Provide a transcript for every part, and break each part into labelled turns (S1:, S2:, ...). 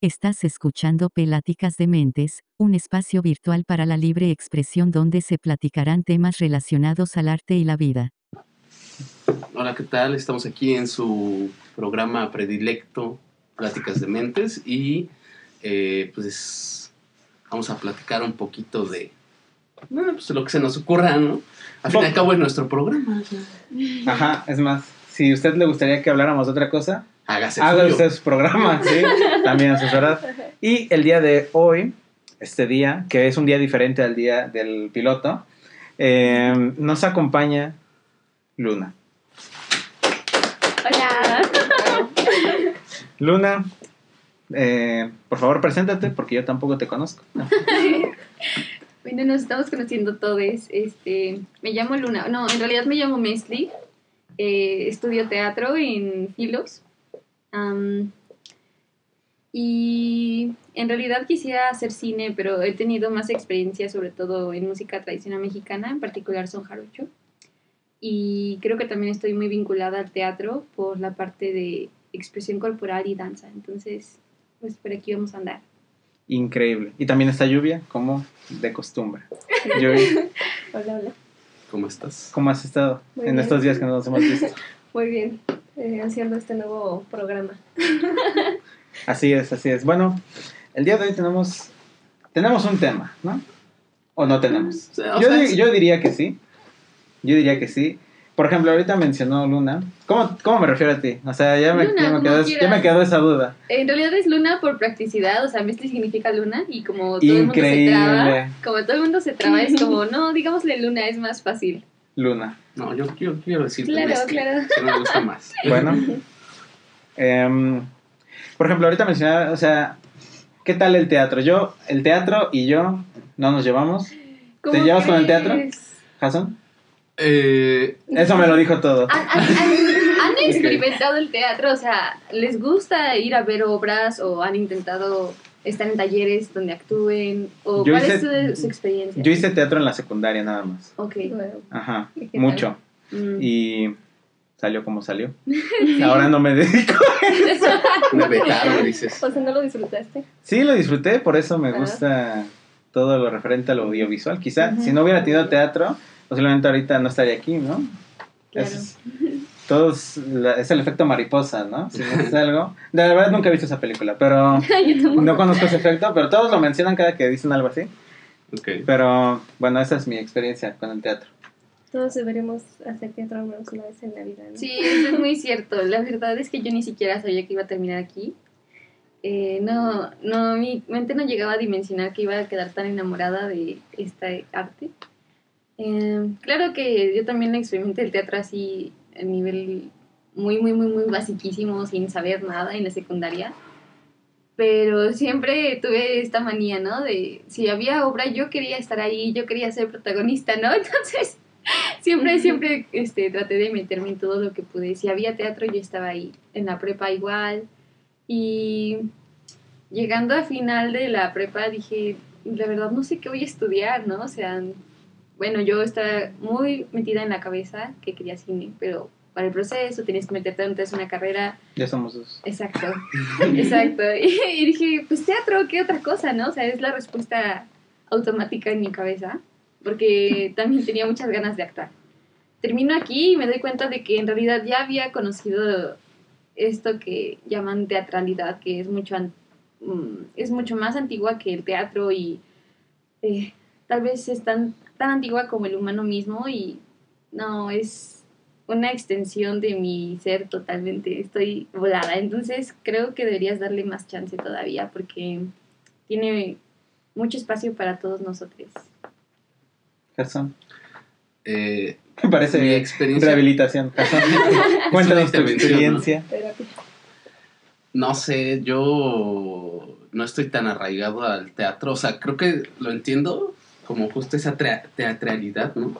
S1: Estás escuchando Peláticas de Mentes, un espacio virtual para la libre expresión donde se platicarán temas relacionados al arte y la vida.
S2: Hola, ¿qué tal? Estamos aquí en su programa predilecto, Pláticas de Mentes, y eh, pues vamos a platicar un poquito de bueno, pues, lo que se nos ocurra, ¿no? Al fin y al cabo es nuestro programa.
S3: Ajá, es más, si a usted le gustaría que habláramos de otra cosa,
S2: Hágase
S3: haga
S2: suyo.
S3: usted su programa, ¿sí? También asesorad. Y el día de hoy, este día, que es un día diferente al día del piloto, eh, nos acompaña Luna.
S4: Hola.
S3: Luna, eh, por favor, preséntate porque yo tampoco te conozco.
S4: Bueno, nos estamos conociendo todos. Este, me llamo Luna. No, en realidad me llamo Mesli. Eh, estudio teatro en Filos. Y en realidad quisiera hacer cine, pero he tenido más experiencia sobre todo en música tradicional mexicana, en particular son jarocho. Y creo que también estoy muy vinculada al teatro por la parte de expresión corporal y danza. Entonces, pues por aquí vamos a andar.
S3: Increíble. Y también está lluvia, como de costumbre. Lluvia,
S5: Hola, hola.
S2: ¿Cómo estás?
S3: ¿cómo has estado
S5: Muy
S3: en
S5: bien.
S3: estos días que no nos hemos visto?
S5: Muy bien, eh, haciendo este nuevo programa.
S3: Así es, así es. Bueno, el día de hoy tenemos, tenemos un tema, ¿no? ¿O no tenemos?
S2: O
S3: Yo,
S2: sea,
S3: di-
S2: es-
S3: yo diría que sí. Yo diría que sí. Por ejemplo, ahorita mencionó Luna. ¿Cómo, cómo me refiero a ti? O sea, ya me,
S4: Luna,
S3: ya me, quedó, ya me quedó esa duda.
S4: En realidad es luna por practicidad, o sea, Mesli significa luna y como todo el mundo se
S3: Increíble.
S4: traba, como todo el mundo se traba, es como, no, digámosle luna, es más fácil.
S3: Luna.
S2: No, yo, yo quiero decir
S4: Claro, claro.
S2: que me gusta más.
S3: Bueno. Em, por ejemplo, ahorita mencionaba, o sea, ¿qué tal el teatro? Yo, el teatro y yo no nos llevamos.
S4: ¿Cómo
S3: llevas con el teatro? ¿Jason?
S2: Eh,
S3: Eso me lo dijo todo.
S4: ¿Han, han- han- han experimentado el teatro? O sea, ¿les gusta ir a ver obras o han intentado estar en talleres donde actúen? ¿O
S3: Yo
S4: cuál
S3: hice-
S4: es su, su experiencia?
S3: Yo hice teatro en la secundaria nada más.
S4: Ok.
S3: Ajá, mucho.
S4: Mm.
S3: Y salió como salió. Ahora no me dedico.
S2: me vetaron, dices.
S5: o sea, ¿no lo disfrutaste?
S3: Sí, lo disfruté, por eso me
S5: Ah.
S3: gusta todo lo referente al audiovisual. Quizá si no hubiera tenido teatro, posiblemente ahorita no estaría aquí, ¿no?
S4: Claro.
S3: Es, todo es, la- es el efecto mariposa, ¿no? Si no es algo. De la verdad nunca he visto esa película, pero no conozco ese efecto, pero todos lo mencionan cada que dicen algo así.
S2: Ok.
S3: Pero bueno, esa es mi experiencia con el teatro.
S5: Todos deberíamos hacer teatro una vez en la vida, ¿no?
S4: Sí, eso es muy cierto. La verdad es que yo ni siquiera sabía que iba a terminar aquí. Eh, no, no, mi mente no llegaba a dimensionar que iba a quedar tan enamorada de esta arte. Eh, claro que yo también experimenté el teatro así a nivel muy, muy, muy, muy basiquísimo, sin saber nada en la secundaria. Pero siempre tuve esta manía, ¿no? De si había obra, yo quería estar ahí, yo quería ser protagonista, ¿no? Entonces, siempre, siempre este, traté de meterme en todo lo que pude. Si había teatro, yo estaba ahí. En la prepa igual. Y llegando a final de la prepa dije, la verdad no sé qué voy a estudiar, ¿no? O sea, bueno, yo estaba muy metida en la cabeza que quería cine, pero para el proceso tenías que meterte antes una carrera
S3: Ya somos dos.
S4: Exacto, exacto. Y, y dije, pues teatro, ¿qué otra cosa, no? O sea, es la respuesta automática en mi cabeza, porque también tenía muchas ganas de actuar. Termino aquí y me doy cuenta de que en realidad ya había conocido esto que llaman teatralidad, que es mucho, mm, es mucho más antigua que el teatro y eh, tal vez es tan, tan antigua como el humano mismo y no, es una extensión de mi ser totalmente, estoy volada, entonces creo que deberías darle más chance todavía porque tiene mucho espacio para todos nosotros.
S3: Gerson.
S2: Eh,
S3: Me parece
S2: mi experiencia.
S3: rehabilitación. Cuéntanos tu experiencia.
S2: No sé, yo no estoy tan arraigado al teatro. O sea, creo que lo entiendo como justo esa teatralidad, ¿no?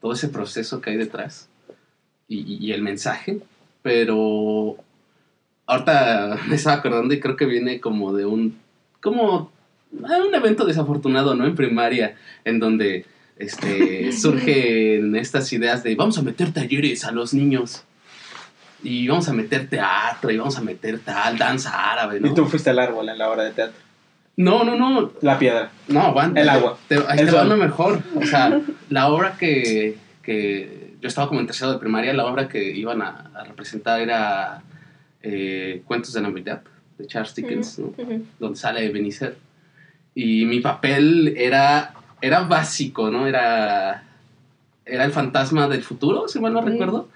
S2: Todo ese proceso que hay detrás y, y- y el mensaje. Pero ahorita me estaba acordando y creo que viene como de un. como ah, un evento desafortunado, ¿no? En primaria, en donde este, surgen estas ideas de vamos a meter talleres a los niños. y vamos a meter teatro, y vamos a meter tal, danza árabe, ¿no?
S3: Y tú fuiste al árbol en la obra de teatro.
S2: No, no, no,
S3: La piedra.
S2: no, aguanta.
S3: El agua.
S2: Te, ahí
S3: El
S2: te va uno mejor. O sea, la obra que, que yo estaba como en tercero de primaria, la obra que iban a, a representar era eh, Cuentos de Navidad, de Charles Dickens, ¿no?
S5: Ujú.
S2: donde sale Ebenezer. Y mi papel era, era básico, ¿no? Era, era el fantasma del futuro, si mal no recuerdo.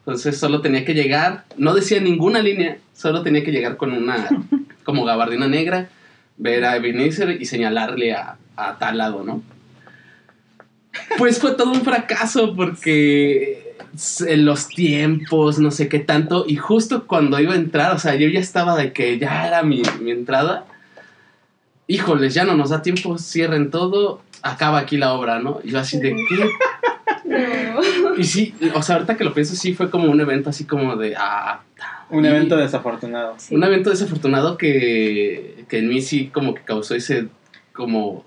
S2: Entonces solo tenía que llegar, no decía ninguna línea, solo tenía que llegar con una como gabardina negra, ver a Ebenezer y señalarle a, a tal lado, ¿no? Pues fue todo un fracaso porque en los tiempos, no sé qué tanto, y justo cuando iba a entrar, o sea, yo ya estaba de que ya era mi, mi entrada, híjoles, ya no nos da tiempo, cierren todo, acaba aquí la obra, ¿no? Y yo así de qué.
S5: No.
S2: Y sí, o sea, ahorita que lo pienso, sí fue como un evento así como de. Ah,
S3: Un evento desafortunado.
S5: Sí.
S2: Un evento desafortunado que, que en mí sí como que causó ese. como.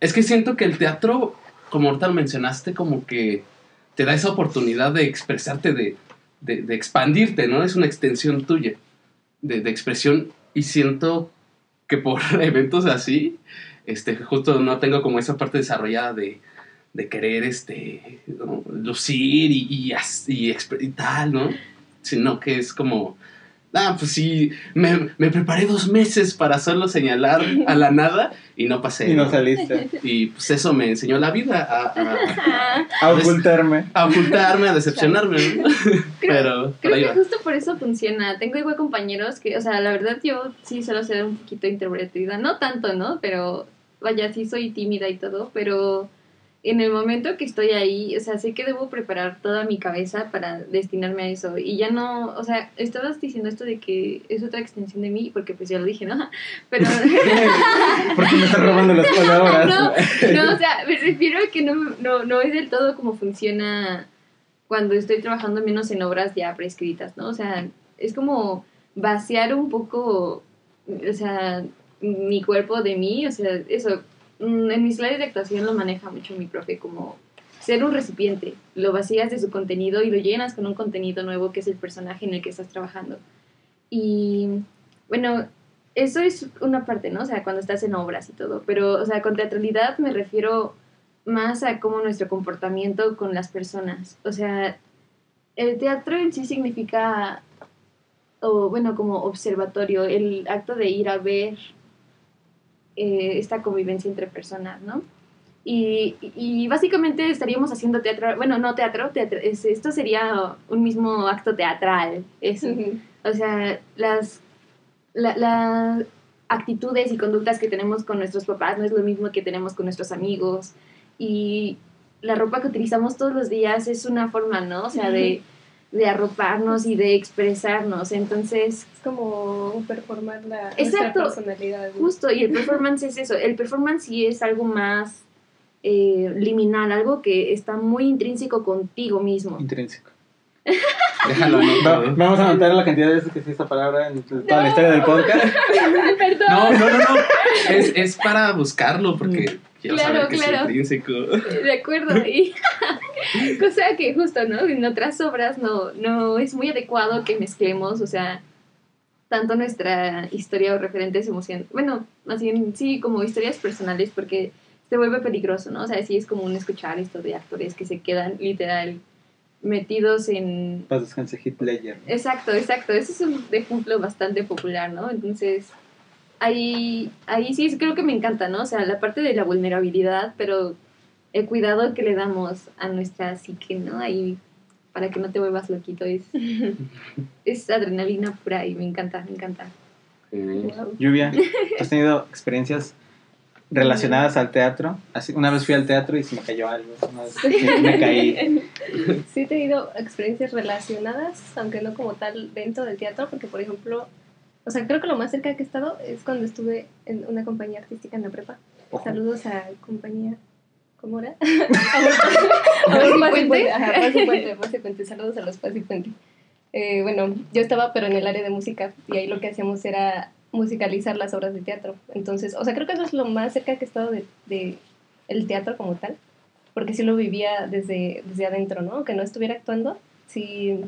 S2: Es que siento que el teatro, como ahorita lo mencionaste, como que te da esa oportunidad de expresarte, de, de, de expandirte, ¿no? Es una extensión tuya de, de expresión y siento que por eventos así, este, justo no tengo como esa parte desarrollada de, de querer este, lucir y, y, y y tal, ¿no? Sino que es como, ah, pues sí, me, me preparé dos meses para solo señalar a la nada y no pasé.
S3: Y no
S2: ¿no?
S3: saliste.
S2: Y pues eso me enseñó la vida a, a-
S3: A ocultarme.
S2: a ocultarme, a decepcionarme, ¿no? Pero
S4: Creo que
S2: va.
S4: justo por eso funciona. Tengo igual compañeros que, o sea, la verdad yo sí suelo ser un poquito introvertida. No tanto, ¿no? Pero vaya, sí soy tímida y todo, pero en el momento que estoy ahí, o sea, sé que debo preparar toda mi cabeza para destinarme a eso. Y ya no, o sea, estabas diciendo esto de que es otra extensión de mí, porque pues ya lo dije, ¿no? Pero...
S3: Porque me estás robando las palabras.
S4: No, no, o sea, me refiero a que no, no, no es del todo como funciona cuando estoy trabajando menos en obras ya prescritas, ¿no? O sea, es como vaciar un poco, o sea, mi cuerpo de mí, o sea, eso, en mis clases de actuación lo maneja mucho mi profe como ser un recipiente, lo vacías de su contenido y lo llenas con un contenido nuevo que es el personaje en el que estás trabajando. Y bueno, eso es una parte, ¿no? O sea, cuando estás en obras y todo, pero, o sea, con teatralidad me refiero más a cómo nuestro comportamiento con las personas. O sea, el teatro en sí significa, o bueno, como observatorio, el acto de ir a ver eh, esta convivencia entre personas, ¿no? Y, y básicamente estaríamos haciendo teatro, bueno, no teatro, teatro es- esto sería un mismo acto teatral, eso.
S5: ujú.
S4: O sea, las, la- las actitudes y conductas que tenemos con nuestros papás no es lo mismo que tenemos con nuestros amigos. Y la ropa que utilizamos todos los días es una forma, ¿no? O sea, de, de arroparnos y de expresarnos. Entonces,
S5: Es como performar la
S4: Exacto.
S5: nuestra personalidad. ¿no?
S4: justo, y el performance es eso. El performance sí es algo más eh, liminal, algo que está muy intrínseco contigo mismo.
S3: Intrínseco.
S2: Déjalo anoto, ¿eh?
S3: vamos a anotar la cantidad de veces que dice esta palabra en toda la historia del podcast.
S4: Perdón.
S2: No, no, no, no. Es, es para buscarlo porque quiero
S4: Claro,
S2: saber que
S4: claro.
S2: es intrínseco.
S4: De acuerdo, y cosa que justo, ¿no? En otras obras no, no es muy adecuado que mezclemos, o sea, tanto nuestra historia o referentes emocionales, bueno, más bien sí, como historias personales, porque se vuelve peligroso, ¿no? O sea, sí es común escuchar esto de actores que se quedan literal metidos en...
S3: Paz descanse Ledger.
S4: Exacto, exacto, ese es un ejemplo bastante popular, ¿no? Entonces, ahí, ahí sí creo que me encanta, ¿no? O sea, la parte de la vulnerabilidad, pero el cuidado que le damos a nuestra psique, ¿no? Ahí, para que no te vuelvas loquito, es, es adrenalina pura y me encanta, me encanta.
S2: Eh,
S5: Wow.
S3: Lluvia, ¿has tenido experiencias relacionadas al teatro? Así, una vez fui al teatro y se me cayó algo. Una vez me, me caí.
S5: Sí he tenido experiencias relacionadas, aunque no como tal dentro del teatro, porque por ejemplo, o sea, creo que lo más cerca que he estado es cuando estuve en una compañía artística en la prepa.
S3: Ojo.
S5: Saludos a compañía, ¿cómo era? a los Paz y Puente, ajá, Paz y Puente, Paz y Puente, saludos a los Paz y Puente. Eh, bueno, yo estaba pero en el área de música y ahí lo que hacíamos era musicalizar las obras de teatro. Entonces, o sea, creo que eso es lo más cerca que he estado de, de el teatro como tal, porque sí lo vivía desde, desde adentro, ¿no? Que no estuviera actuando, sí,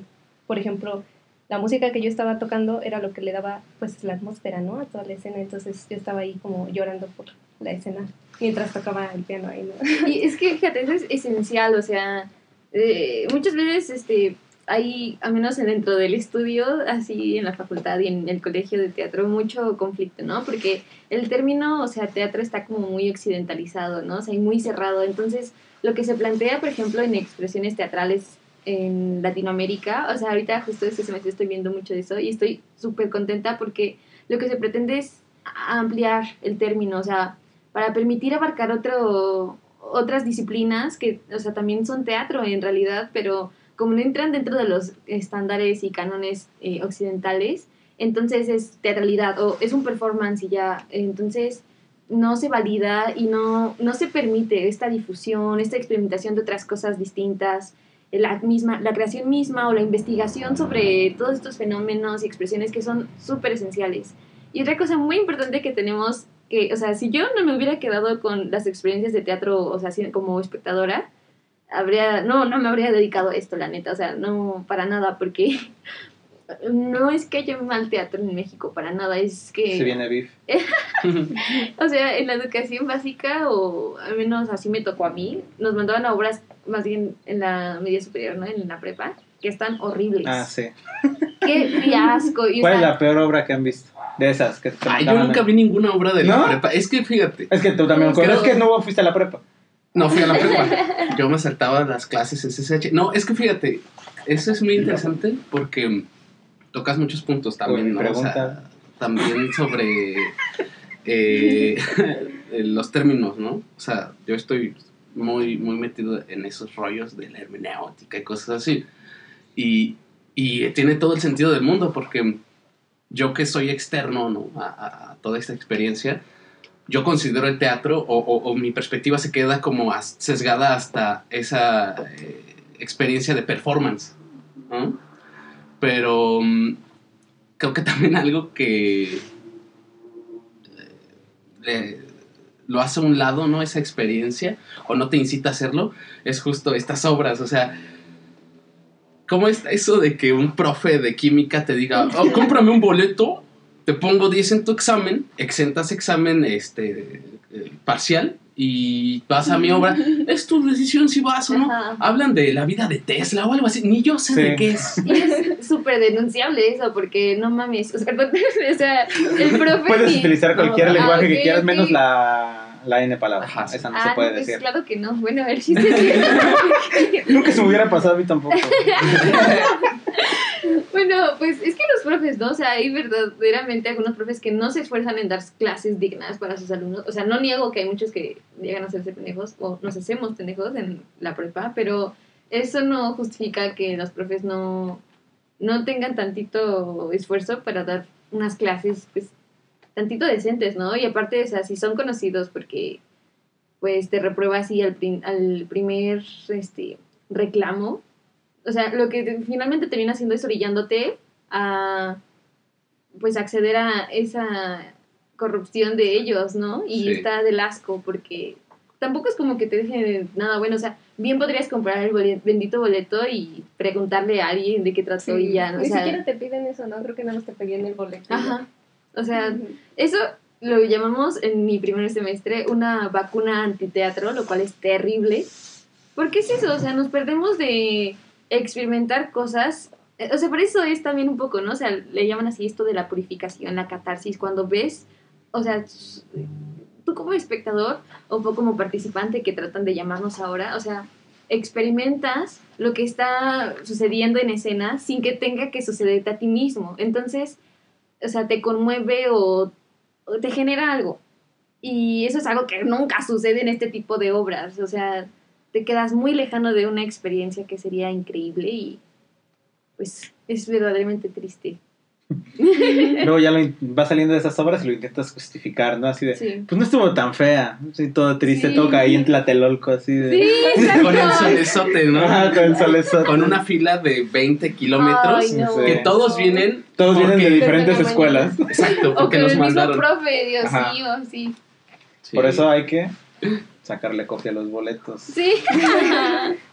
S5: por ejemplo, la música que yo estaba tocando era lo que le daba pues la atmósfera, ¿no? A toda la escena, entonces yo estaba ahí como llorando por la escena mientras tocaba el piano ahí, ¿no?
S4: Y es que, fíjate, eso es esencial, o sea, eh, muchas veces, este, hay, al menos dentro del estudio, así en la facultad y en el colegio de teatro, mucho conflicto, ¿no? Porque el término, o sea, teatro está como muy occidentalizado, ¿no? O sea, muy cerrado. Entonces, lo que se plantea, por ejemplo, en expresiones teatrales en Latinoamérica, o sea, ahorita justo este semestre estoy viendo mucho de eso y estoy súper contenta porque lo que se pretende es ampliar el término, o sea, para permitir abarcar otro, otras disciplinas que, o sea, también son teatro en realidad, pero como no entran dentro de los estándares y cánones eh, occidentales, entonces es teatralidad o es un performance y ya, entonces no se valida y no, no se permite esta difusión, esta experimentación de otras cosas distintas, la, misma, la creación misma o la investigación sobre todos estos fenómenos y expresiones que son súper esenciales. Y otra cosa muy importante que tenemos, que, o sea, si yo no me hubiera quedado con las experiencias de teatro, o sea, como espectadora, habría, no, no me habría dedicado a esto, la neta, o sea, no, para nada, porque no es que haya mal teatro en México, para nada, es que...
S3: Se viene beef.
S4: o sea, en la educación básica, o al menos así me tocó a mí, nos mandaban a obras, más bien en la media superior, ¿no? En la prepa, que están horribles.
S3: Ah, sí.
S4: Qué fiasco. Y, o
S3: ¿Cuál es
S4: sea,
S3: la peor obra que han visto? De esas que te
S2: Ay, yo nunca vi ninguna obra de
S3: ¿No?
S2: la prepa. Es que fíjate,
S3: Es que tú también,
S2: Creo-
S3: es que no fuiste a la prepa.
S2: no fui a la prepa. Yo me saltaba las clases SSH. No, es que fíjate, eso es muy interesante porque tocas muchos puntos también,
S3: Uy,
S2: ¿no? O
S3: pregunta.
S2: sea, también sobre eh, los términos, ¿no? O sea, yo estoy muy, muy metido en esos rollos de la hermenéutica y cosas así. Y, y tiene todo el sentido del mundo porque yo que soy externo ¿no? a, toda esta experiencia, yo considero el teatro o, mi perspectiva se queda como sesgada hasta esa eh, experiencia de performance. Pero mm, creo que también algo que eh, lo hace a un lado, ¿no? Esa experiencia, o no te incita a hacerlo, es justo estas obras, o sea... ¿Cómo es eso de que un profe de química te diga, oh, cómprame un boleto, te pongo 10 en tu examen, exentas examen este, eh, parcial y vas a mi obra? Es tu decisión si vas o no.
S4: Ajá.
S2: Hablan de la vida de Tesla o algo así, ni yo sé
S3: Sí.
S2: de qué es.
S4: Y es súper denunciable eso, porque no mames, o sea, o sea, el profe...
S3: Puedes utilizar cualquier
S4: Ah,
S3: lenguaje que quieras, menos la, la N palabra.
S2: Ajá, sí.
S3: Esa no
S4: ah,
S3: se puede
S4: no, pues
S3: decir.
S4: claro que no. Bueno, a ver si se
S3: Nunca se me hubiera pasado a mí tampoco.
S4: Bueno, pues es que los profes, ¿no? O sea, hay verdaderamente algunos profes que no se esfuerzan en dar clases dignas para sus alumnos. O sea, no niego que hay muchos que llegan a hacerse pendejos o nos hacemos pendejos en la prepa, pero eso no justifica que los profes no, no tengan tantito esfuerzo para dar unas clases, pues, tantito decentes, ¿no? Y aparte, o sea, si son conocidos porque, pues, te reprueba así al, prim- al primer, este, reclamo, o sea, lo que te- finalmente termina haciendo es orillándote a pues acceder a esa corrupción de ellos, ¿no? Y
S2: Sí.
S4: está del asco porque tampoco es como que te dejen nada bueno, o sea, bien podrías comprar el bole- bendito boleto y preguntarle a alguien de qué trató y ya, ¿no? O
S5: Ni
S4: sea,
S5: siquiera te piden eso, ¿no? Creo que nada más te pedían el boleto.
S4: ajá. O sea, eso lo llamamos en mi primer semestre una vacuna antiteatro, lo cual es terrible. ¿Por qué es eso? O sea, nos perdemos de experimentar cosas. eh, O sea, por eso es también un poco, ¿no? O sea, le llaman así esto de la purificación, la catarsis, cuando ves, o sea, tú como espectador o poco como participante que tratan de llamarnos ahora, o sea, experimentas lo que está sucediendo en escena sin que tenga que sucederte a ti mismo. Entonces, o sea, te conmueve o, te genera algo. Y eso es algo que nunca sucede en este tipo de obras. O sea, te quedas muy lejano de una experiencia que sería increíble y pues es verdaderamente triste.
S3: Luego ya lo vas saliendo de esas obras y lo intentas justificar, ¿no? Así de,
S4: Sí.
S3: pues no estuvo tan fea. Sí, todo triste,
S4: Sí.
S3: toca ahí en Tlatelolco, así de...
S4: Sí,
S2: Con el solezote, ¿no?
S3: Con el solezote.
S2: Con una fila de 20 kilómetros
S4: no.
S2: que todos vienen.
S3: Todos vienen de diferentes escuelas.
S2: Exacto, porque nos
S4: el
S2: mandaron.
S4: mismo profe, Dios mío, sí.
S2: Sí.
S3: Por eso hay que sacarle copia a los boletos.
S4: Sí.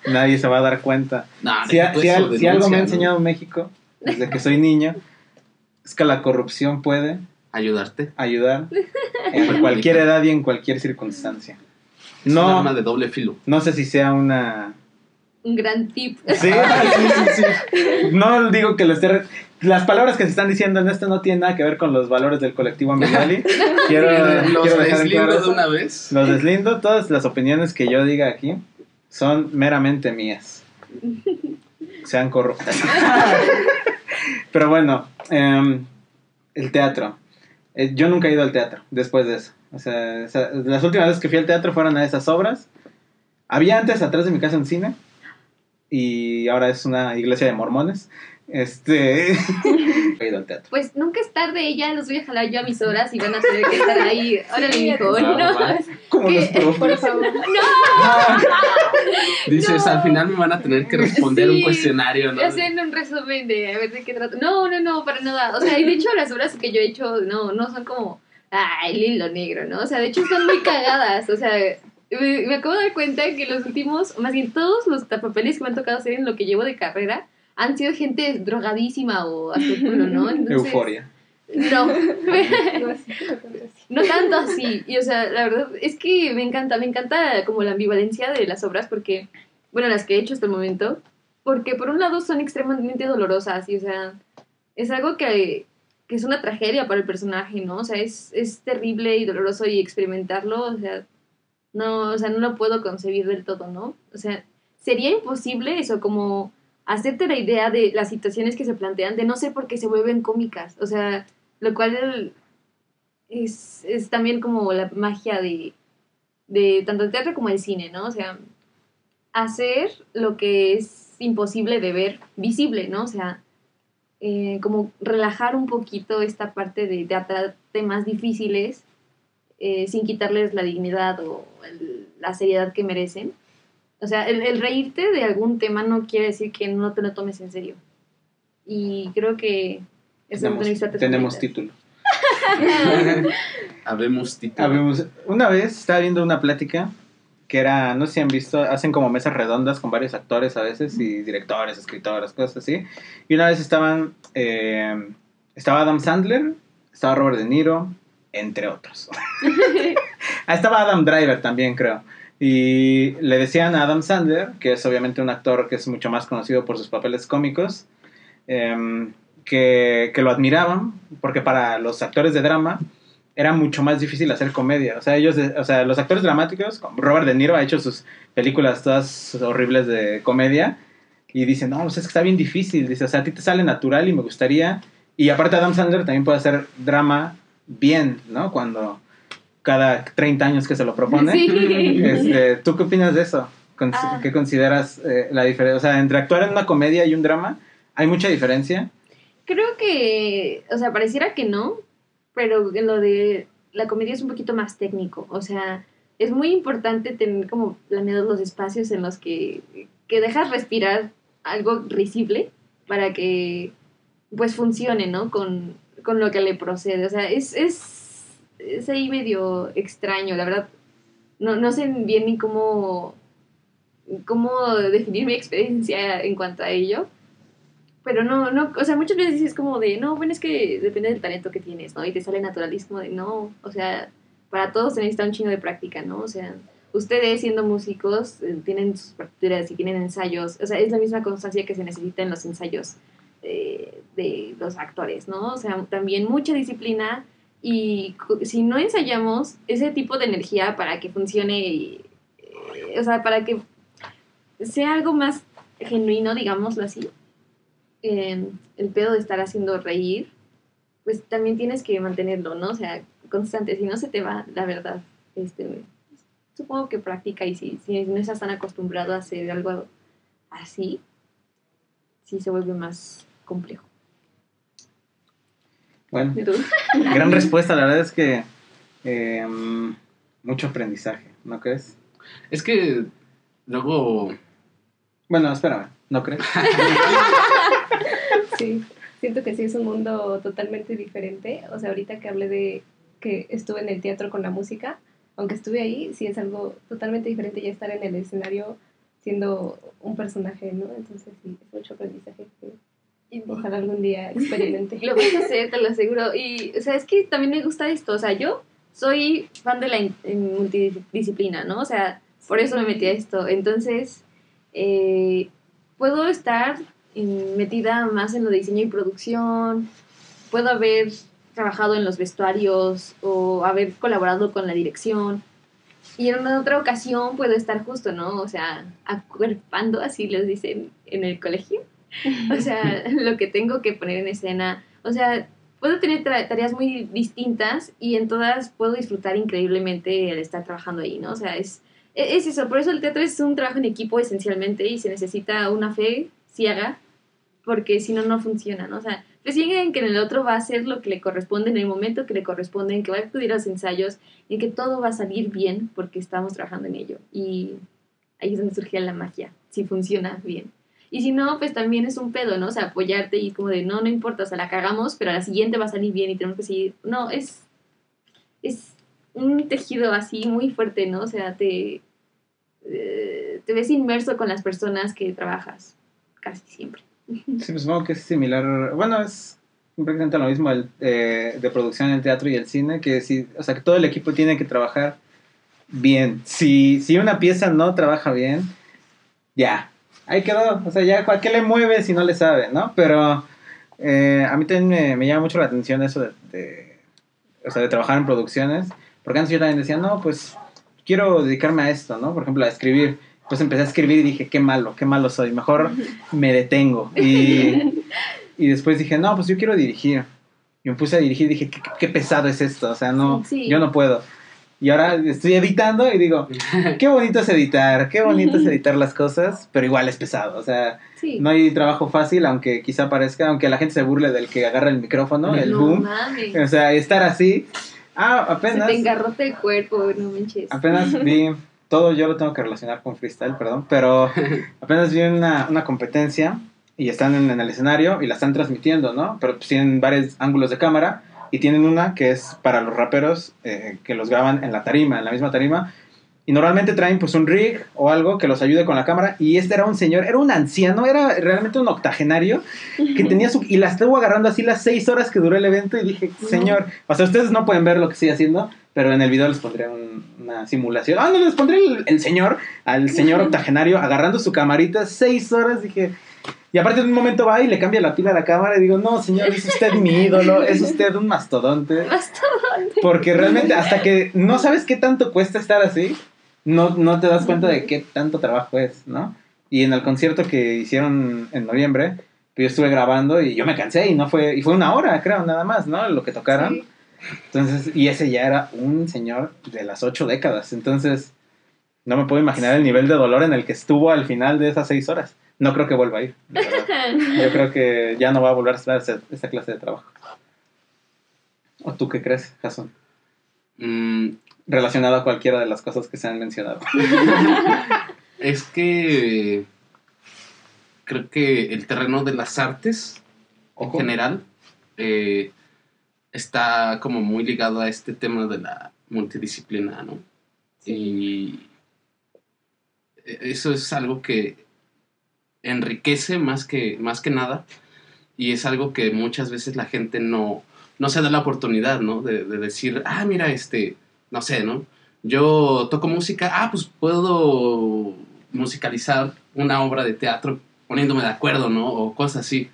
S3: Nadie se va a dar cuenta.
S2: No,
S3: Si, si algo me ha
S2: ¿no?
S3: enseñado México desde que soy niño es que la corrupción puede
S2: Ayudarte.
S3: ayudar en cualquier edad y en cualquier circunstancia.
S2: Es un arma
S3: No,
S2: de doble filo.
S3: no sé si sea una
S4: Un gran tip.
S3: Sí, sí, sí, sí. No digo que lo esté. re- Las palabras que se están diciendo en esto no tienen nada que ver con los valores del colectivo Amigali. Quiero,
S2: Los
S3: quiero dejar en
S2: deslindo
S3: claro
S2: de una vez.
S3: Los deslindo. Todas las opiniones que yo diga aquí son meramente mías. Sean corruptas. Pero bueno, em, el teatro. Eh, yo nunca he ido al teatro después de eso. O sea, esa- las últimas veces que fui al teatro fueron a esas obras. Había antes atrás de mi casa un cine y ahora es una iglesia de mormones. Este, he ido al teatro.
S4: Pues nunca es tarde, ya los voy a jalar yo a mis horas y van a tener que estar ahí. Órale,
S5: Sí,
S4: mijo.
S2: Va,
S4: No.
S2: va.
S3: Como los profes.
S5: Por favor.
S2: Dices,
S4: No.
S2: al final me van a tener que responder
S4: Sí.
S2: un cuestionario, ¿no?
S4: Hacen un resumen de a ver de qué trata. No, no, no, para nada. O sea, y de hecho las obras que yo he hecho no, no son como, ay, el hilo negro, ¿no? O sea, de hecho están muy cagadas. O sea, me, me acabo de dar cuenta que los últimos, más bien todos los papeles que me han tocado hacer en lo que llevo de carrera han sido gente drogadísima o culo, ¿no? Entonces,
S3: Euforia.
S4: No,
S5: No, así, no tanto así.
S4: no tanto así. Y o sea, la verdad es que me encanta, me encanta como la ambivalencia de las obras porque, bueno, las que he hecho hasta el momento, porque por un lado son extremadamente dolorosas y o sea, es algo que, que es una tragedia para el personaje, ¿no? O sea, es, es terrible y doloroso y experimentarlo, o sea, no, o sea, no lo puedo concebir del todo, ¿no? O sea, sería imposible eso, como hacerte la idea de las situaciones que se plantean, de no sé por qué se vuelven cómicas, o sea, lo cual es, es también como la magia de, de tanto el teatro como el cine, ¿no? O sea, hacer lo que es imposible de ver visible, ¿no? O sea, eh, como relajar un poquito esta parte de tratar temas difíciles eh, sin quitarles la dignidad o el- la seriedad que merecen. O sea, el, el reírte de algún tema no quiere decir que no te lo tomes en serio. Y creo que es
S3: Tenemos, tenemos título.
S2: Habemos título.
S3: Habemos- una vez estaba viendo una plática que era, no sé si han visto, hacen como mesas redondas con varios actores a veces y directores, escritores, cosas así. Y una vez estaban, eh, estaba Adam Sandler, estaba Robert De Niro, entre otros. Ah, estaba Adam Driver también, creo. Y le decían a Adam Sandler, que es obviamente un actor que es mucho más conocido por sus papeles cómicos, em, que, que lo admiraban, porque para los actores de drama era mucho más difícil hacer comedia. O sea, ellos, de- o sea, los actores dramáticos, Robert De Niro ha hecho sus películas todas horribles de comedia, y dicen, no, pues es que está bien difícil. Dice, o sea, a ti te sale natural y me gustaría. Y aparte Adam Sandler también puede hacer drama bien, ¿no? Cuando cada 30 años que se lo propone.
S4: Sí.
S3: Este, ¿Tú qué opinas de eso? Con-
S4: Ah.
S3: ¿Qué consideras eh, la diferencia? O sea, entre actuar en una comedia y un drama, ¿hay mucha diferencia?
S4: Creo que, o sea, pareciera que no, pero en lo de la comedia es un poquito más técnico. O sea, es muy importante tener como planeados los espacios en los que, que dejas respirar algo risible para que pues funcione, ¿no? Con, con lo que le procede. O sea, es, es, es ahí medio extraño, la verdad. No, no sé bien ni cómo, cómo definir mi experiencia en cuanto a ello. Pero no, no, o sea, muchas veces dices como de, no, bueno, es que depende del talento que tienes, ¿no? Y te sale natural y es como de, no, o sea, para todos se necesita un chingo de práctica, ¿no? O sea, ustedes siendo músicos eh, tienen sus partituras y tienen ensayos, o sea, es la misma constancia que se necesita en los ensayos eh, de los actores, ¿no? O sea, también mucha disciplina y si no ensayamos ese tipo de energía para que funcione, eh, o sea, para que sea algo más genuino, digámoslo así, eh, el pedo de estar haciendo reír, pues también tienes que mantenerlo, ¿no? O sea, constante, si no se te va, la verdad, este, supongo que práctica y si, si no estás tan acostumbrado a hacer algo así, sí se vuelve más complejo.
S3: Bueno,
S4: ¿Y tú?
S3: gran respuesta, la verdad es que eh, mucho aprendizaje, ¿no crees?
S2: Es que luego.
S3: Bueno, espérame, ¿no crees?
S5: Sí, siento que sí es un mundo totalmente diferente. O sea, ahorita que hablé de que estuve en el teatro con la música, aunque estuve ahí, sí es algo totalmente diferente ya estar en el escenario siendo un personaje, ¿no? Entonces sí, es mucho aprendizaje que ojalá algún día experimente.
S4: Lo vas a hacer, te lo aseguro. Y, o sea, es que también me gusta esto. O sea, yo soy fan de la multidisciplina, ¿no? O sea, por eso me metí a esto. Entonces, eh, puedo estar metida más en lo de diseño y producción, puedo haber trabajado en los vestuarios o haber colaborado con la dirección. Y en una otra ocasión puedo estar justo, ¿no? O sea, acuerpando, así les dicen en el colegio. O sea, lo que tengo que poner en escena. O sea, puedo tener tareas muy distintas y en todas puedo disfrutar increíblemente el estar trabajando ahí, ¿no? O sea, es, e- es eso. Por eso el teatro es un trabajo en equipo esencialmente y se necesita una fe ciega porque si no, no funciona, ¿no? O sea, ciega en que el otro va a hacer lo que le corresponde en el momento que le corresponde, en que va a acudir a los ensayos, en que todo va a salir bien porque estamos trabajando en ello. Y ahí es donde surge la magia, si funciona bien. Y si no, pues también es un pedo, ¿no? O sea, apoyarte y como de, no, no importa, o sea, la cagamos, pero a la siguiente va a salir bien y tenemos que seguir. No, es, es un tejido así muy fuerte, ¿no? O sea, te, eh, te ves inmerso con las personas que trabajas, casi siempre.
S3: Sí, pues supongo que es similar. Bueno, es prácticamente lo mismo eh, de producción en el teatro y el cine, que sí, o sea, que todo el equipo tiene que trabajar bien. Si, si una pieza no trabaja bien, ya, ahí quedó. O sea, ya, ¿a qué le mueve si no le sabe, no? Pero eh, a mí también me, me llama mucho la atención eso de, de- o sea, de trabajar en producciones, porque antes yo también decía, no, pues quiero dedicarme a esto, ¿no? Por ejemplo, a escribir. Pues empecé a escribir y dije, qué malo, qué malo soy. Mejor me detengo. Y, y después dije, no, pues yo quiero dirigir. Y me puse a dirigir y dije, qué, qué pesado es esto. O sea, no,
S4: Sí.
S3: yo no puedo. Y ahora estoy editando y digo, qué bonito es editar, qué bonito es editar las cosas, pero igual es pesado. O sea,
S4: Sí.
S3: no hay trabajo fácil, aunque quizá parezca, aunque la gente se burle del que agarra el micrófono, el
S4: no
S3: boom.
S4: mames.
S3: O sea, estar así. Ah,
S4: Se
S3: apenas.
S4: te engarrota el cuerpo, no manches.
S3: Apenas vi, todo yo lo tengo que relacionar con freestyle, perdón, pero apenas vi una, una competencia y están en, en el escenario y la están transmitiendo, ¿no? Pero pues tienen varios ángulos de cámara y tienen una que es para los raperos eh, que los graban en la tarima, en la misma tarima. Y normalmente traen pues un rig o algo que los ayude con la cámara. Y este era un señor, era un anciano, era realmente un octogenario que tenía su... Y la estuvo agarrando así las seis horas que duró el evento y dije, señor, o sea, ustedes no pueden ver lo que estoy haciendo, pero en el video les pondré un- una simulación. Ah, no, les pondré el, el señor, al señor octogenario agarrando su camarita seis horas, dije... Y aparte en un momento va y le cambia la pila a la cámara y digo, no, señor, es usted mi ídolo, es usted un mastodonte. Porque realmente hasta que no sabes qué tanto cuesta estar así, no, no te das cuenta de qué tanto trabajo es, ¿no? Y en el concierto que hicieron en noviembre, pues yo estuve grabando y yo me cansé y no fue, y fue una hora, creo, nada más, ¿no? Lo que tocaron.
S4: Sí.
S3: Entonces, y ese ya era un señor de las ocho décadas. Entonces, no me puedo imaginar el nivel de dolor en el que estuvo al final de esas seis horas. No creo que vuelva a ir. la. Yo creo que ya no va a volver a hacer esa, esa clase de trabajo. ¿O tú qué crees, Jason?
S2: Mm,
S3: Relacionado a cualquiera de las cosas que se han mencionado.
S2: es que creo que el terreno de las artes en general eh, está como muy ligado a este tema de la multidisciplina, ¿no? Y e- eso es algo que enriquece más que, más que nada y es algo que muchas veces la gente no, no se da la oportunidad, ¿no? De, de decir, ah, mira, este, no sé, ¿no? Yo toco música, ah, pues puedo musicalizar una obra de teatro poniéndome de acuerdo, ¿no? O cosas así.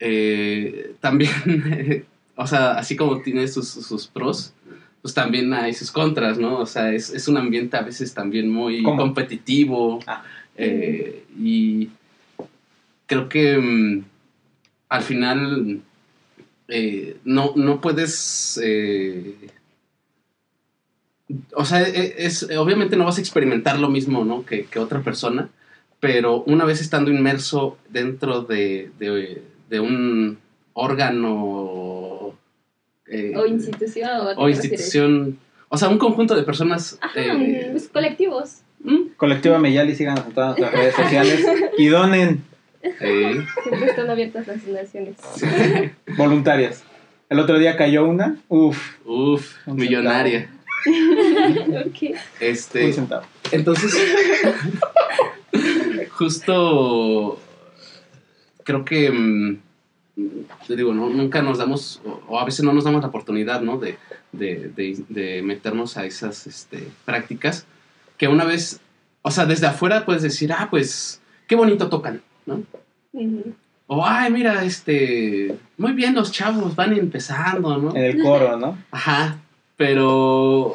S2: Eh, también, o sea, así como tiene sus, sus pros, pues también hay sus contras, ¿no? O sea, es, es un ambiente a veces también muy
S3: ¿Cómo?
S2: competitivo.
S3: Ah.
S2: eh, y creo que mm, al final eh, no, no puedes... eh, o sea, e- es, obviamente no vas a experimentar lo mismo, ¿no? Que, que otra persona, pero una vez estando inmerso dentro de, de- de un órgano eh,
S4: O institución. ¿o
S2: institución, o sea, un conjunto de personas
S4: Ajá,
S2: eh,
S4: pues, colectivos.
S2: ¿mm?
S3: Colectiva Meyali, en todas nuestras redes sociales y donen
S5: Siempre están abiertas las donaciones.
S3: voluntarias. El otro día cayó una, uff,
S2: uf,
S3: Un
S2: millonaria.
S5: Ok.
S2: Este,
S3: Un centavo.
S2: entonces, justo creo que, mm, te digo, ¿no? nunca nos damos, o, o a veces no nos damos la oportunidad, ¿no? De, de, de- de meternos a esas este, prácticas que una vez, o sea, desde afuera puedes decir, ah, pues, qué bonito tocan, ¿no? O, ay, mira, este, muy bien los chavos, van empezando, ¿no?
S3: En el coro, ¿no?
S2: Ajá, pero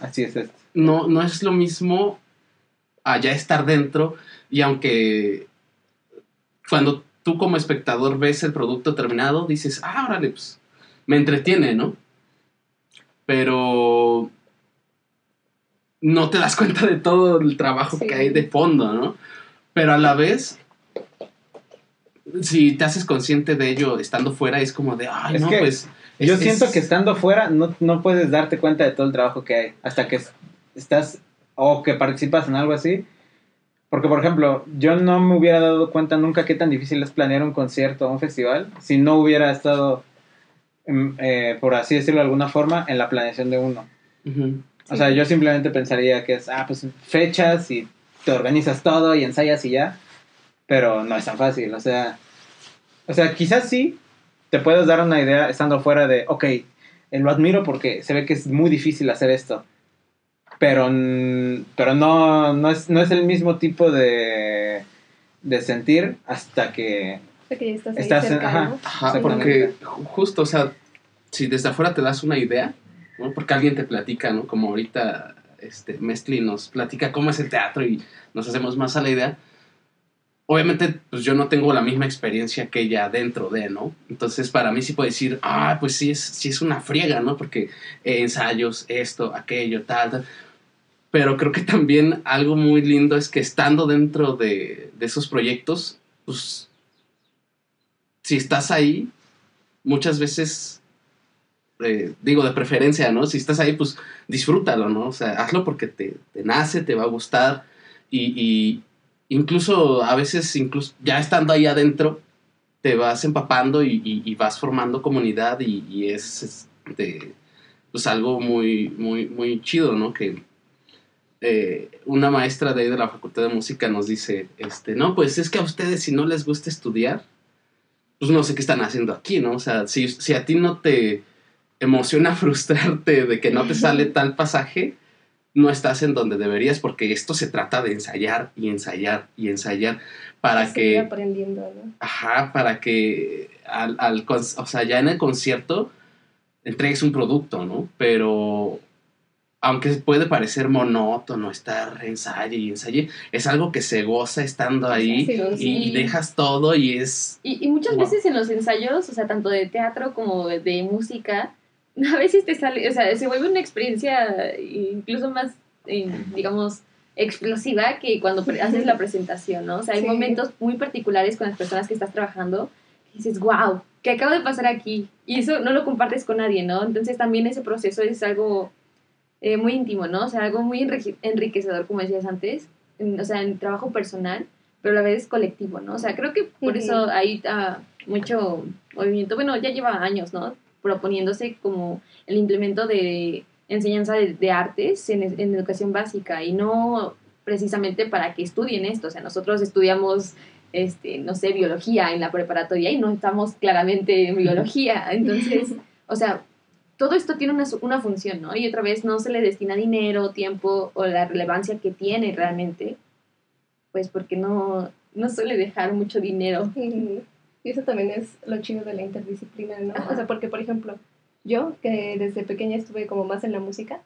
S3: Así es esto.
S2: no, no es lo mismo allá estar dentro y aunque cuando tú como espectador ves el producto terminado, dices, ah, órale, pues me entretiene, ¿no? Pero no te das cuenta de todo el trabajo
S5: Sí.
S2: que hay de fondo, ¿no? Pero a la vez, si te haces consciente de ello estando fuera, es como de, ay,
S3: Es
S2: no,
S3: que
S2: pues...
S3: Yo
S2: es-
S3: siento
S2: es-
S3: que estando fuera no, no puedes darte cuenta de todo el trabajo que hay hasta que es- estás o que participas en algo así. Porque, por ejemplo, yo no me hubiera dado cuenta nunca qué tan difícil es planear un concierto o un festival si no hubiera estado, em, eh, por así decirlo de alguna forma, en la planeación de uno. O sea, yo simplemente pensaría que es, ah, pues fechas y te organizas todo y ensayas y ya. Pero no es tan fácil, o sea. O sea, quizás sí te puedes dar una idea estando fuera de, ok, eh, lo admiro porque se ve que es muy difícil hacer esto. Pero, pero no, no, es, no es el mismo tipo de, de sentir hasta que...
S5: Porque ya estás ahí
S3: Estás en-
S5: cerca,
S3: ajá.
S5: ¿no?
S2: Ajá, porque ju- justo, o sea, si desde afuera te das una idea, ¿no? Porque alguien te platica, ¿no? Como ahorita este, Mestli nos platica cómo es el teatro y nos hacemos más a la idea. Obviamente, pues yo no tengo la misma experiencia que ella dentro de, ¿no? Entonces, para mí sí puedo decir, ah, pues sí es, sí es una friega, ¿no? Porque eh, ensayos, esto, aquello, tal. Pero creo que también algo muy lindo es que estando dentro de, de esos proyectos, pues si estás ahí, muchas veces, eh, digo de preferencia, ¿no? Si estás ahí, pues disfrútalo, ¿no? O sea, hazlo porque te, te nace, te va a gustar y, incluso a veces, incluso ya estando ahí adentro, te vas empapando y, vas formando comunidad y, y es este, pues algo muy, muy, muy chido, ¿no? Que eh, una maestra de ahí de la Facultad de Música nos dice, este, no, pues es que a ustedes si no les gusta estudiar, pues no sé qué están haciendo aquí, ¿no? O sea, si, si a ti no te emociona frustrarte de que no te sale tal pasaje, no estás en donde deberías porque esto se trata de ensayar y ensayar y ensayar para que,
S5: aprendiendo, ¿no?
S2: ajá, para que al, al o sea, ya en el concierto entregues un producto, ¿no? Pero aunque puede parecer monótono estar ensaye y ensaye, es algo que se goza estando ahí
S5: Sí,
S2: y,
S4: sí.
S2: y dejas todo y es
S4: Y, y muchas
S2: Wow.
S4: veces en los ensayos, o sea, tanto de teatro como de música, a veces te sale, o sea, se vuelve una experiencia incluso más, eh, digamos, explosiva que cuando haces la presentación, ¿no? O sea, hay
S5: Sí.
S4: momentos muy particulares con las personas que estás trabajando que dices, wow, ¿qué acaba de pasar aquí? Y eso no lo compartes con nadie, ¿no? Entonces también ese proceso es algo eh, muy íntimo, ¿no? O sea, algo muy enrique- enriquecedor, como decías antes, en- o sea, en trabajo personal, pero a la vez colectivo, ¿no? O sea, creo que por eso hay ah, mucho movimiento, bueno, ya lleva años, ¿no? Proponiéndose como el implemento de enseñanza de, de artes en, en educación básica y no precisamente para que estudien esto, o sea, nosotros estudiamos, este, no sé, biología en la preparatoria y no estamos claramente en biología, entonces, o sea, todo esto tiene una, una función, ¿no? Y otra vez no se le destina dinero, tiempo o la relevancia que tiene realmente, pues porque no, no suele dejar mucho dinero.
S5: Y eso también es lo chido de la interdisciplina, ¿no?
S4: Ajá.
S5: O sea, porque, por ejemplo, yo, que desde pequeña estuve como más en la música,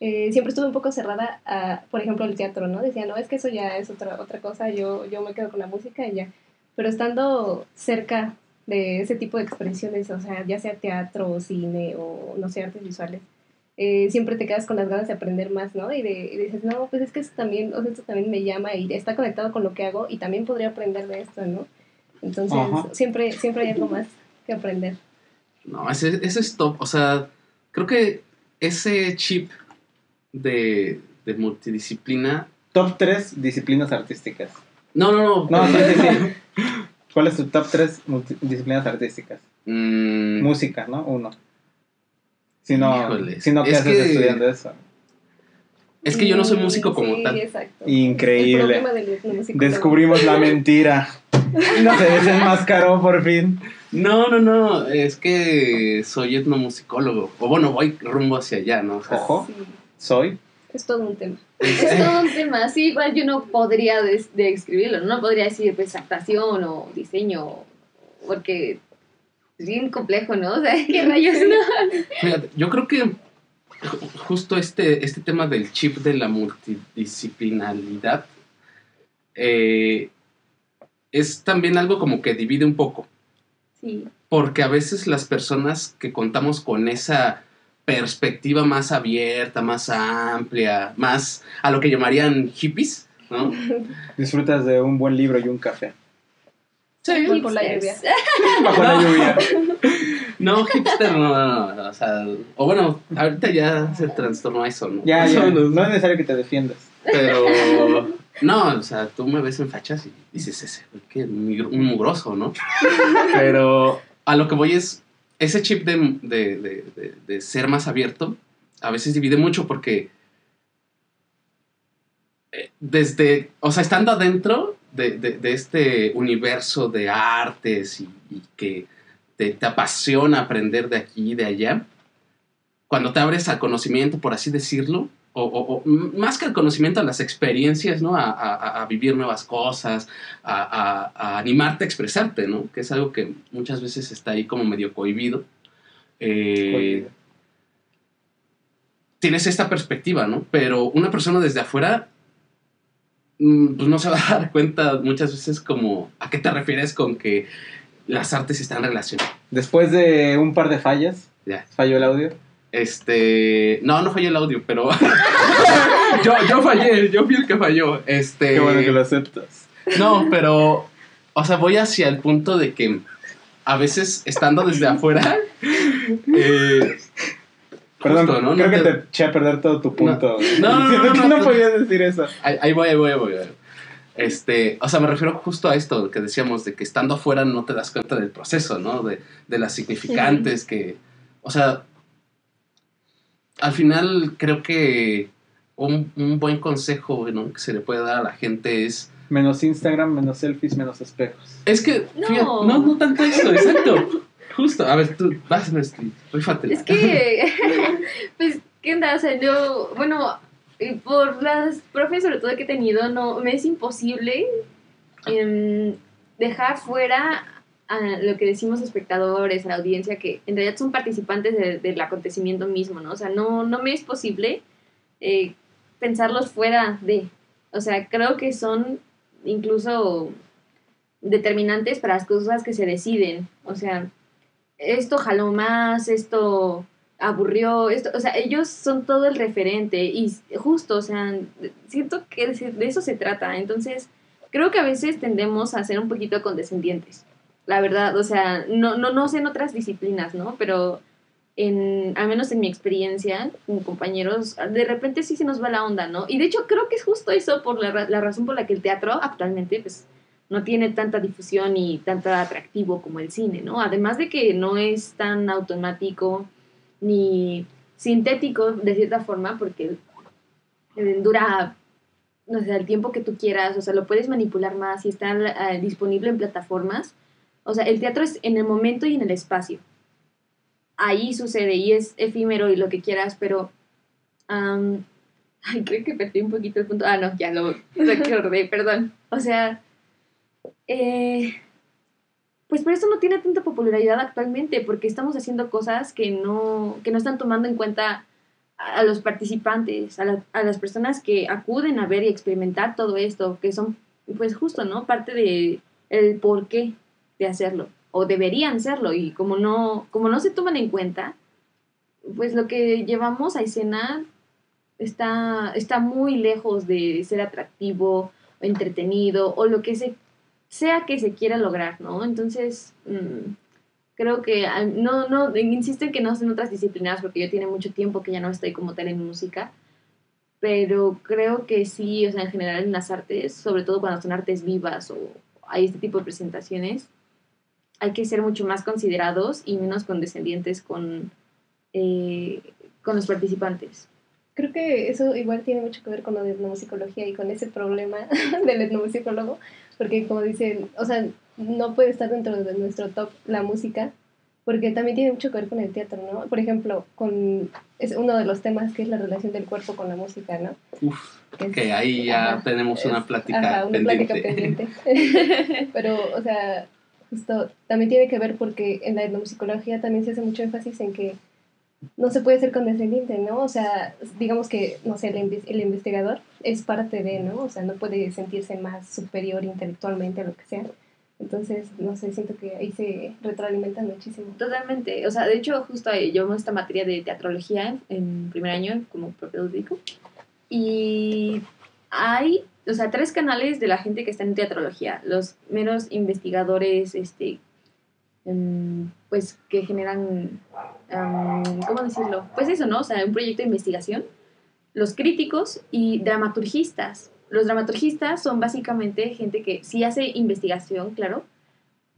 S5: eh, siempre estuve un poco cerrada a, por ejemplo, el teatro, ¿no? Decía, no, es que eso ya es otra, otra cosa, yo, yo me quedo con la música y ya. Pero estando cerca de ese tipo de expresiones, o sea, ya sea teatro o cine o, no sé, artes visuales, eh, siempre te quedas con las ganas de aprender más, ¿no? Y, de, y dices, no, pues es que esto también, o sea, esto también me llama y está conectado con lo que hago y también podría aprender de esto, ¿no? Entonces,
S3: Ajá.
S5: siempre, siempre hay algo más que aprender.
S2: No, ese, ese es top. O sea, creo que ese chip de, de multidisciplina.
S3: Top 3 disciplinas artísticas.
S2: No, no, no.
S3: No, sí, sí, sí. ¿Cuál es tu top 3 disciplinas artísticas?
S2: Mm,
S3: Música, ¿no? Uno. Si no,
S2: Híjoles,
S3: si no ¿qué
S2: es
S3: haces
S2: que-
S3: estudiando eso?
S2: Es que yo no soy músico como
S5: sí,
S2: tal.
S5: exacto.
S3: Increíble.
S5: Del.
S3: Descubrimos la mentira. No se desenmascaró por fin.
S2: No, no, no, es que soy etnomusicólogo. O bueno, voy rumbo hacia allá, ¿no? O sea,
S3: Ojo.
S5: Sí,
S3: Soy.
S5: es todo un tema.
S2: es-
S4: todo un tema, sí, igual yo no podría des- describirlo, no podría decir pues actuación o diseño, porque es bien complejo, ¿no? O sea, ¿qué rayos no?
S2: Fíjate, yo creo que ju- justo este, este tema del chip de la multidisciplinaridad eh, es también algo como que divide un poco.
S4: Sí,
S2: Porque a veces las personas que contamos con esa perspectiva más abierta, más amplia, más a lo que llamarían hippies, ¿no?
S3: Disfrutas de un buen libro y un café.
S2: Sí.
S5: Bajo la lluvia.
S3: Bajo la lluvia.
S2: No, hipster no, no, no, o sea, o bueno, ahorita ya se trastornó a eso, ¿no?
S3: Ya, ya. No es necesario que te defiendas.
S2: Pero, no, o sea, tú me ves en fachas y dices, ese, qué migr- un mugroso, ¿no? Pero a lo que voy es, ese chip de, de, de- de- ser más abierto, a veces divide mucho porque eh, desde, o sea, estando adentro de, este universo de artes y, y que te, te apasiona aprender de aquí y de allá, cuando te abres al conocimiento, por así decirlo, o, o- o m- más que al conocimiento, a las experiencias, ¿no? A, a- a- a vivir nuevas cosas, a, animarte a expresarte, ¿no? Que es algo que muchas veces está ahí como medio cohibido. Eh, tienes esta perspectiva, ¿no? Pero una persona desde afuera, mm, pues no se va a dar cuenta muchas veces como a qué te refieres con que las artes están relacionadas.
S3: Después de un par de fallas,
S2: Ya.
S3: falló el audio.
S2: Este. No, no falló el audio, pero. yo, yo fallé, yo fui el que falló. Este.
S3: Qué bueno que lo aceptas.
S2: No, pero. O sea, voy hacia el punto de que a veces estando desde afuera. eh,
S3: Perdón,
S2: justo, ¿no?
S3: creo
S2: No
S3: que
S2: te-
S3: te eché a perder todo tu punto.
S2: No, no, no, no,
S3: no
S2: no.
S3: podías decir eso.
S2: ahí, ahí voy, ahí voy, ahí voy. ahí voy. Este, o sea, me refiero justo a esto que decíamos, de que estando afuera no te das cuenta del proceso, ¿no? De, de las significantes que, o sea, al final creo que un, un buen consejo ¿no? que se le puede dar a la gente es,
S3: Menos Instagram, menos selfies, menos espejos.
S2: es que,
S4: No.
S2: fíjate, no, no tanto eso, exacto, justo, a ver, tú, vas, Leslie, rífatela.
S4: Es que, pues, ¿qué onda? O sea, yo, bueno, por las profes sobre todo que he tenido, no, me es imposible em, dejar fuera a lo que decimos espectadores, a la audiencia, que en realidad son participantes de- del acontecimiento mismo, ¿no? O sea, no, no me es posible eh, pensarlos fuera de, o sea, creo que son incluso determinantes para las cosas que se deciden, o sea, esto jaló más, esto aburrió, esto, o sea, ellos son todo el referente y justo, o sea, siento que de eso se trata, entonces creo que a veces tendemos a ser un poquito condescendientes, la verdad, o sea, no, no, no sé en otras disciplinas, ¿no? Pero en, al menos en mi experiencia con compañeros, de repente sí se nos va la onda, ¿no? Y de hecho creo que es justo eso por la, la razón por la que el teatro actualmente, pues, no tiene tanta difusión y tanto atractivo como el cine, ¿no? Además de que no es tan automático ni sintético de cierta forma, porque dura, no sé, el tiempo que tú quieras, o sea, lo puedes manipular más y está eh, disponible en plataformas. O sea, el teatro es en el momento y en el espacio. Ahí sucede y es efímero y lo que quieras, pero... am, ay, creo que perdí un poquito el punto. Ah, no, ya lo recordé, perdón. O sea, eh, pues por eso no tiene tanta popularidad actualmente, porque estamos haciendo cosas que no, que no están tomando en cuenta a, los participantes, a, a las personas que acuden a ver y experimentar todo esto, que son, pues justo, ¿no? Parte de el porqué de hacerlo, o deberían serlo, y como no, como no se toman en cuenta, pues lo que llevamos a escena está, está muy lejos de ser atractivo o entretenido o lo que se, sea que se quiera lograr, ¿no? Entonces, mm, creo que al- no, no, insisto en que no en otras disciplinas porque yo tiene mucho tiempo que ya no estoy como tal en música, pero creo que sí, o sea, en general en las artes, sobre todo cuando son artes vivas o hay este tipo de presentaciones, hay que ser mucho más considerados y menos condescendientes con, eh, con los participantes.
S5: Creo que eso igual tiene mucho que ver con lo de etnomusicología y con ese problema del etnomusicólogo, porque como dicen, o sea, no puede estar dentro de nuestro top la música, porque también tiene mucho que ver con el teatro, ¿no? Por ejemplo, con es uno de los temas que es la relación del cuerpo con la música, ¿no?
S2: Uf, que, ahí ya
S5: ajá,
S2: tenemos una
S5: es-
S2: plática
S5: ajá, una
S2: pendiente.
S5: plática pendiente. Pero, o sea, justo también tiene que ver porque en la etnomusicología también se hace mucho énfasis en que no se puede ser condescendiente, ¿no? O sea, digamos que, no sé, el, el investigador es parte de, ¿no? O sea, no puede sentirse más superior intelectualmente a lo que sea. Entonces, no sé, siento que ahí se retroalimentan muchísimo.
S4: Totalmente. O sea, de hecho, justo ahí llevamos esta materia de teatrología en, en primer año como propedéutico. Y hay, o sea, tres canales de la gente que está en teatrología. Los meros investigadores, este, em, pues, que generan, am, ¿cómo decirlo? Pues eso, ¿no? O sea, un proyecto de investigación. Los críticos y dramaturgistas. Los dramaturgistas son básicamente gente que sí hace investigación, claro,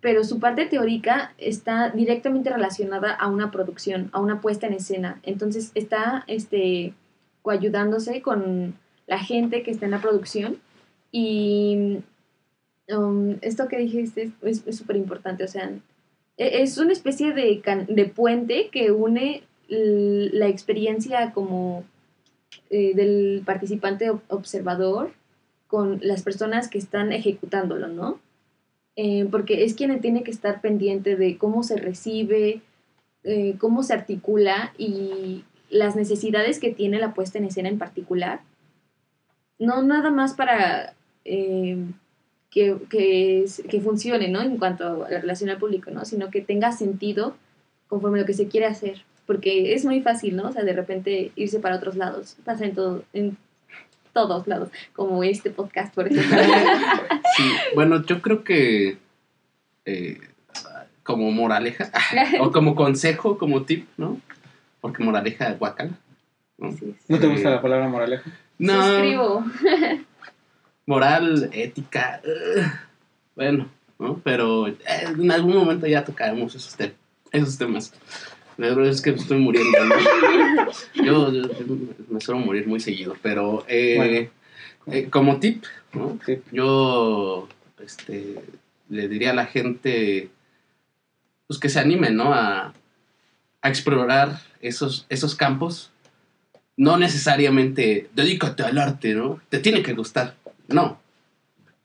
S4: pero su parte teórica está directamente relacionada a una producción, a una puesta en escena. Entonces está este, coayudándose con la gente que está en la producción y um, esto que dijiste es súper importante, o sea, e- es una especie de, de puente que une la experiencia como eh, del participante ob- observador con las personas que están ejecutándolo, ¿no? Eh, porque es quien tiene que estar pendiente de cómo se recibe, eh, cómo se articula y las necesidades que tiene la puesta en escena en particular. No nada más para eh, que, que, que funcione, ¿no? En cuanto a la relación al público, ¿no? Sino que tenga sentido conforme a lo que se quiere hacer. Porque es muy fácil, ¿no? O sea, de repente irse para otros lados. Pasa en todo, en todos lados, como este podcast, por ejemplo.
S2: Sí, bueno, yo creo que eh, como moraleja, o como consejo, como tip, ¿no? Porque moraleja guacala. ¿No?
S4: Así es.
S3: ¿No te
S2: Eh,
S3: gusta la palabra moraleja?
S2: No,
S4: Suscribo.
S2: moral, ética, ugh, bueno, ¿no? Pero eh, en algún momento ya tocaremos esos, te- esos temas. La verdad es que estoy muriendo, ¿no? Yo, yo- yo me suelo morir muy seguido, pero eh,
S3: Bueno.
S2: eh, como tip, ¿no?
S3: Sí.
S2: yo este, le diría a la gente pues que se animen ¿no? a, a explorar esos, esos campos. No necesariamente dedícate al arte, ¿no? Te tiene que gustar. No.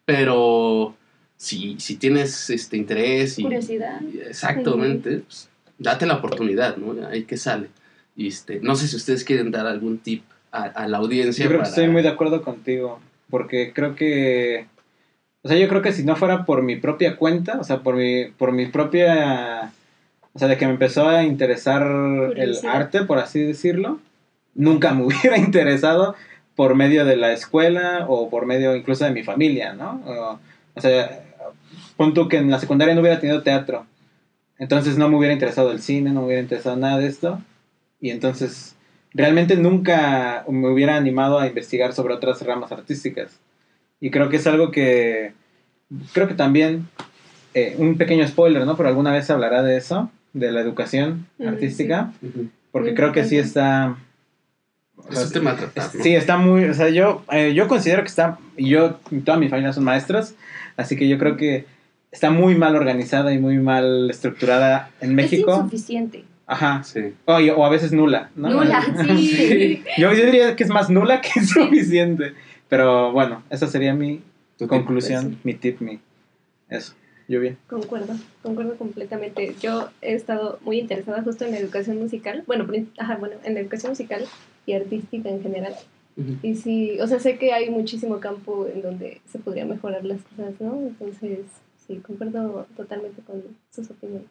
S2: Pero si, si tienes este interés y.
S4: Curiosidad.
S2: Exactamente. pues, date la oportunidad, ¿no? Ahí que sale. Y este, no sé si ustedes quieren dar algún tip a, a la audiencia.
S3: Yo creo que estoy muy de acuerdo contigo, porque creo que, o sea, yo creo que si no fuera por mi propia cuenta, o sea, por mi, por mi propia, o sea, de que me empezó a interesar el arte, por así decirlo, nunca me hubiera interesado por medio de la escuela o por medio incluso de mi familia, ¿no? O, o sea, pon tú que en la secundaria no hubiera tenido teatro, entonces no me hubiera interesado el cine, no me hubiera interesado nada de esto, y entonces realmente nunca me hubiera animado a investigar sobre otras ramas artísticas. Y creo que es algo que, creo que también, eh, un pequeño spoiler, ¿no? Pero alguna vez se hablará de eso, de la educación
S5: Mm,
S3: artística, porque creo que sí está...
S2: Es un tema a tratar, ¿no?
S3: Sí, está muy, o sea, yo, eh, yo considero que está, y yo, toda mi familia son maestros, así que yo creo que está muy mal organizada y muy mal estructurada en
S4: Es
S3: México.
S4: insuficiente.
S3: Ajá.
S2: Sí.
S3: O, y- o a veces nula, ¿no?
S4: Nula, sí.
S3: Yo, yo diría que es más nula que suficiente. Pero bueno, esa sería mi
S2: ¿Tú qué?
S3: conclusión, mi tip, mi... Eso, yo bien.
S5: Concuerdo, concuerdo completamente. Yo he estado muy interesada justo en la educación musical, bueno, prin- ajá, bueno, en la educación musical y artística en general. Y sí, o sea, sé que hay muchísimo campo en donde se podría mejorar las cosas, ¿no? Entonces, sí, concuerdo totalmente con sus opiniones.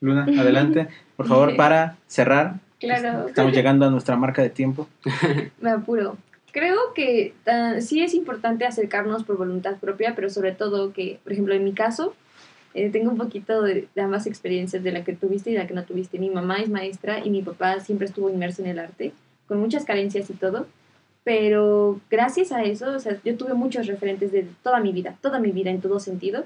S3: Luna, adelante. Por favor, para cerrar.
S4: Claro.
S3: Estamos llegando a nuestra marca de tiempo.
S4: Me apuro. Creo que sí es importante acercarnos por voluntad propia, pero sobre todo que, por ejemplo, en mi caso, eh, tengo un poquito de, ambas experiencias, de la que tuviste y de la que no tuviste. Mi mamá es maestra y mi papá siempre estuvo inmerso en el arte, con muchas carencias y todo, pero gracias a eso, o sea, yo tuve muchos referentes de toda mi vida, toda mi vida en todo sentido.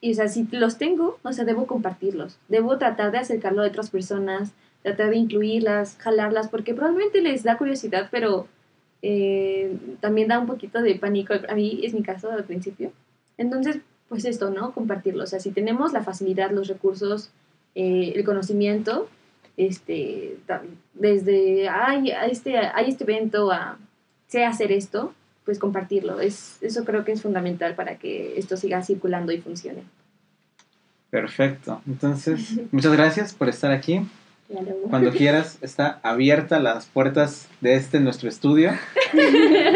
S4: Y, o sea, si los tengo, o sea, debo compartirlos, debo tratar de acercarlo a otras personas, tratar de incluirlas, jalarlas, porque probablemente les da curiosidad, pero eh, también da un poquito de pánico. A mí es mi caso al principio. Entonces, pues esto, ¿no? Compartirlo. O sea, si tenemos la facilidad, los recursos, eh, el conocimiento, este, desde, hay, este, hay este evento, a, sé hacer esto, pues compartirlo. Es, eso creo que es fundamental para que esto siga circulando y funcione.
S3: Perfecto. Entonces, muchas gracias por estar aquí. Cuando quieras, está abierta las puertas de este nuestro estudio.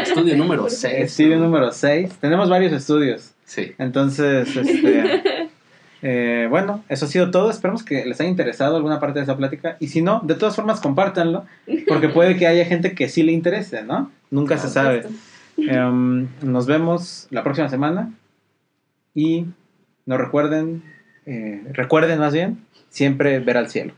S2: Estudio número 6.
S3: Estudio número 6. Tenemos varios estudios.
S2: Sí.
S3: Entonces, este, eh, bueno, eso ha sido todo. Esperamos que les haya interesado alguna parte de esa plática. Y si no, de todas formas, compártanlo. Porque puede que haya gente que sí le interese, ¿no? Nunca se sabe. Em, nos vemos la próxima semana. Y no recuerden, eh, recuerden más bien, siempre ver al cielo.